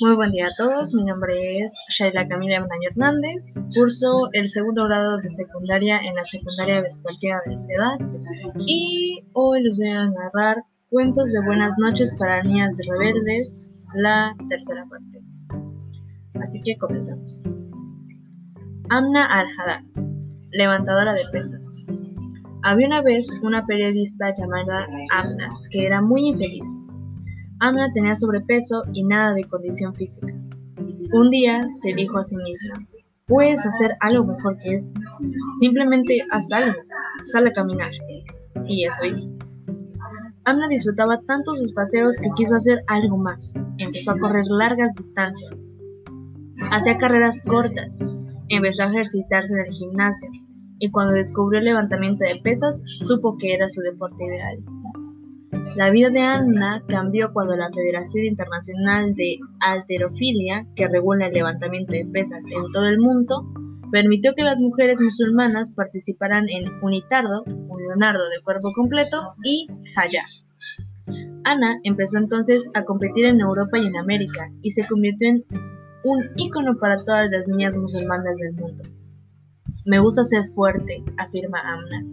Muy buen día a todos, mi nombre es Shaila Camila Menaño Hernández, curso el segundo grado de secundaria en la secundaria vespertina del CEDAT y hoy les voy a narrar Cuentos de Buenas noches para niñas rebeldes, la tercera parte. Así que comenzamos. Amna al-Haddad, levantadora de pesas. Había una vez una periodista llamada Amna que era muy infeliz Amna tenía sobrepeso y nada de condición física. Un día se dijo a sí misma, puedes hacer algo mejor que esto. Simplemente haz algo, sal a caminar. Y eso hizo. Amna disfrutaba tanto sus paseos que quiso hacer algo más. Empezó a correr largas distancias. Hacía carreras cortas. Empezó a ejercitarse en el gimnasio. Y cuando descubrió el levantamiento de pesas, supo que era su deporte ideal. La vida de Anna cambió cuando la Federación Internacional de Alterofilia, que regula el levantamiento de pesas en todo el mundo, permitió que las mujeres musulmanas participaran en unitardo, un leonardo de cuerpo completo, y haya. Ana empezó entonces a competir en Europa y en América y se convirtió en un ícono para todas las niñas musulmanas del mundo. Me gusta ser fuerte, afirma Amna.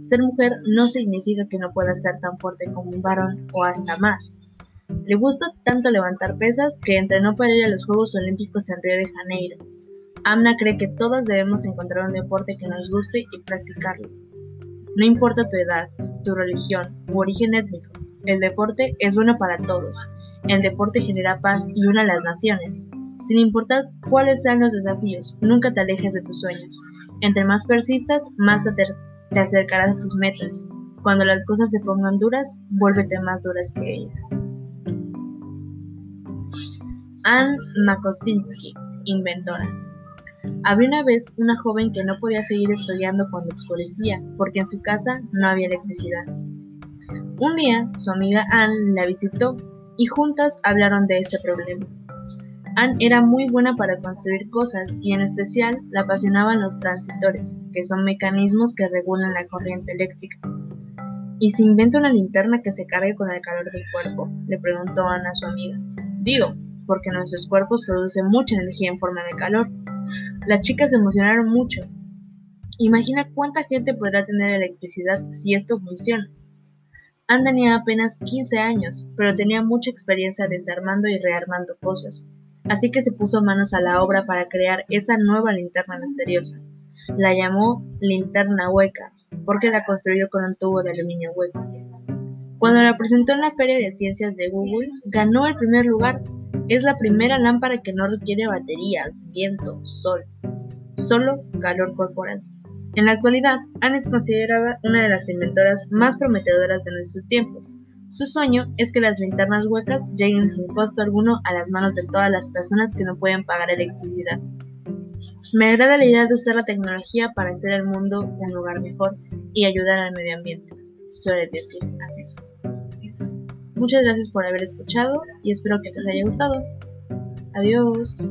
Ser mujer no significa que no pueda ser tan fuerte como un varón o hasta más. Le gusta tanto levantar pesas que entrenó para ir a los Juegos Olímpicos en Río de Janeiro. Amna cree que todas debemos encontrar un deporte que nos guste y practicarlo. No importa tu edad, tu religión u origen étnico, el deporte es bueno para todos. El deporte genera paz y une a las naciones. Sin importar cuáles sean los desafíos, nunca te alejes de tus sueños. Entre más persistas, más te, acercarás a tus metas. Cuando las cosas se pongan duras, vuélvete más duras que ella. Anne Makosinski, inventora. Había una vez una joven que no podía seguir estudiando cuando oscurecía, porque en su casa no había electricidad. Un día, su amiga Anne la visitó y juntas hablaron de ese problema. Anne era muy buena para construir cosas y en especial la apasionaban los transitores, que son mecanismos que regulan la corriente eléctrica. ¿Y si inventa una linterna que se cargue con el calor del cuerpo? le preguntó Anne a su amiga. Digo, porque nuestros cuerpos producen mucha energía en forma de calor. Las chicas se emocionaron mucho. Imagina cuánta gente podrá tener electricidad si esto funciona. Anne tenía apenas 15 años, pero tenía mucha experiencia desarmando y rearmando cosas así que se puso manos a la obra para crear esa nueva linterna misteriosa. La llamó linterna hueca, porque la construyó con un tubo de aluminio hueco. Cuando la presentó en la Feria de Ciencias de Google, ganó el primer lugar. Es la primera lámpara que no requiere baterías, viento, sol, solo calor corporal. En la actualidad, Anne es considerada una de las inventoras más prometedoras de nuestros tiempos. Su sueño es que las linternas huecas lleguen sin costo alguno a las manos de todas las personas que no pueden pagar electricidad. Me agrada la idea de usar la tecnología para hacer el mundo un lugar mejor y ayudar al medio ambiente, suele decir Muchas gracias por haber escuchado y espero que les haya gustado. Adiós.